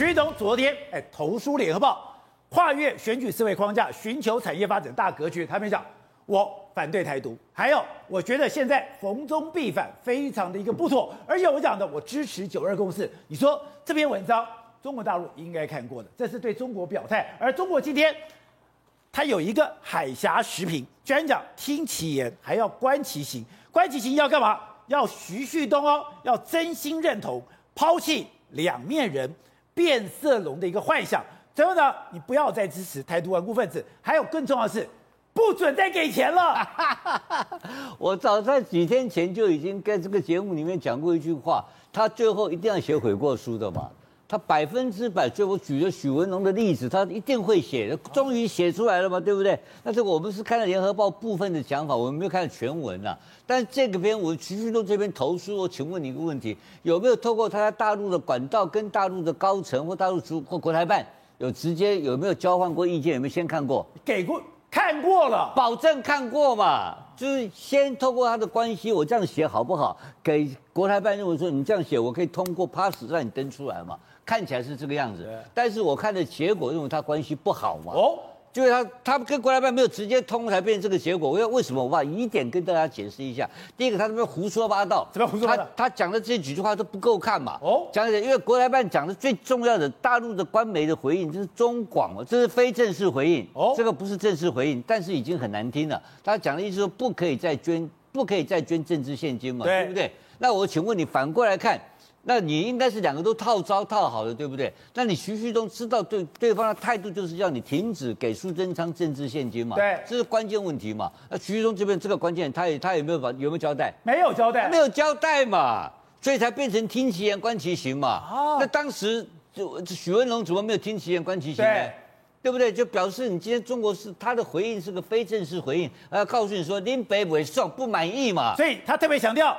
徐总昨天哎投书联合报，跨越选举思维框架，寻求产业发展大格局。他们讲，我反对台独，还有我觉得现在逢中必反，非常的一个不妥。而且我讲的，我支持九二共识。你说这篇文章，中国大陆应该看过的，这是对中国表态。而中国今天，他有一个海峡时评，居然讲听其言，还要观其行。观其行要干嘛？要徐旭东哦，要真心认同，抛弃两面人。变色龙的一个幻想，最后呢，你不要再支持台独顽固分子，还有更重要的是，不准再给钱了。我早在几天前就已经在这个节目里面讲过一句话，他最后一定要写悔过书的嘛。他百分之百，最后举了许文龙的例子，他一定会写的，终于写出来了嘛，对不对？但是我们是看了联合报部分的讲法，我们没有看全文啊。但是这个篇文徐旭东这边投诉，我请问你一个问题：有没有透过他在大陆的管道跟大陆的高层或大陆主或国台办有直接有没有交换过意见？有没有先看过？给过，看过了，保证看过嘛？就是先透过他的关系，我这样写好不好？给国台办认为说你这样写，我可以通过 pass 让你登出来嘛？看起来是这个样子，但是我看的结果，认为他关系不好嘛。哦，就是他他跟国台办没有直接通，才变成这个结果。我要为什么？我把疑点跟大家解释一下。第一个，他这边胡说八道，怎么胡说八道？他他讲的这几句话都不够看嘛。哦，讲一点，因为国台办讲的最重要的，大陆的官媒的回应，这是中广嘛，这是非正式回应。哦，这个不是正式回应，但是已经很难听了。他讲的意思说，不可以再捐，不可以再捐政治献金嘛，对，对不对？那我请问你，反过来看。那你应该是两个都套招套好的，对不对？那你徐旭东知道对对方的态度就是要你停止给苏贞昌政治献金嘛？对，这是关键问题嘛？那徐旭东这边这个关键，他也他有没有把有没有交代？没有交代，没有交代嘛，所以才变成听其言观其行嘛。哦，那当时就许文龙怎么没有听其言观其行呢？对，对不对？就表示你今天中国是他的回应是个非正式回应，要告诉你说林北伟送不满意嘛。所以他特别强调。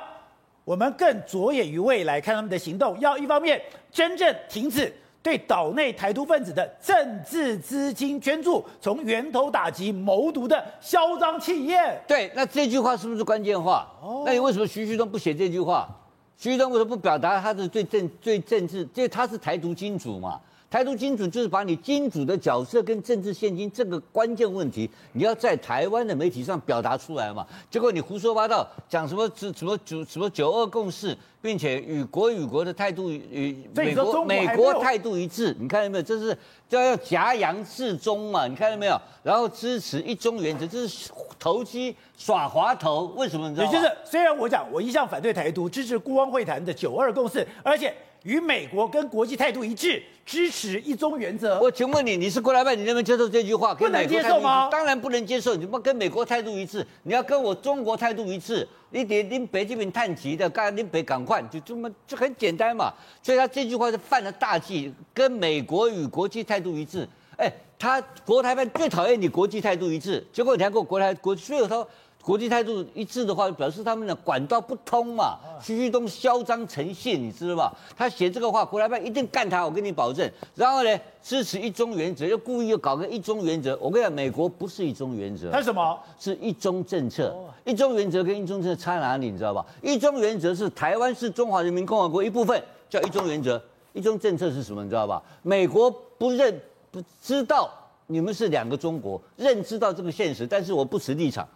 我们更着眼于未来，看他们的行动。要一方面真正停止对岛内台独分子的政治资金捐助，从源头打击谋独的嚣张气焰。对，那这句话是不是关键话？哦，那你为什么徐旭东不写这句话？徐旭东为什么不表达他是最政最政治？因为他是台独金主嘛。台独金主就是把你金主的角色跟政治现金这个关键问题，你要在台湾的媒体上表达出来嘛？结果你胡说八道，讲什么什么九什么九二共识，并且与国与国的态度与美国美国态度一致，你看到没有？这是叫要夹洋自中嘛？你看到没有？然后支持一中原则，这是投机耍滑头。为什么？你知道？也就是虽然我讲我一向反对台独，支持孤汪会谈的九二共识，而且。与美国跟国际态度一致，支持一中原则。我请问你，你是国台办，你能不能接受这句话？不能接受吗？当然不能接受。你不跟美国态度一致，你要跟我中国态度一致。你得拎北这边探急的，刚拎北赶快，就这么就很简单嘛。所以他这句话是犯了大忌，跟美国与国际态度一致。哎，他国台办最讨厌你国际态度一致，结果你还跟我国台国，所以他。国际态度一致的话，表示他们的管道不通嘛。徐旭东嚣张成性，你知道吧？他写这个话，国台办一定干他，我跟你保证。然后呢，支持一中原则，又故意又搞个一中原则。我跟你讲，美国不是一中原则，它是什么？是一中政策。一中原则跟一中政策差哪里？你知道吧？一中原则是台湾是中华人民共和国一部分，叫一中原则。一中政策是什么？你知道吧？美国不认不知道你们是两个中国，认知到这个现实，但是我不持立场。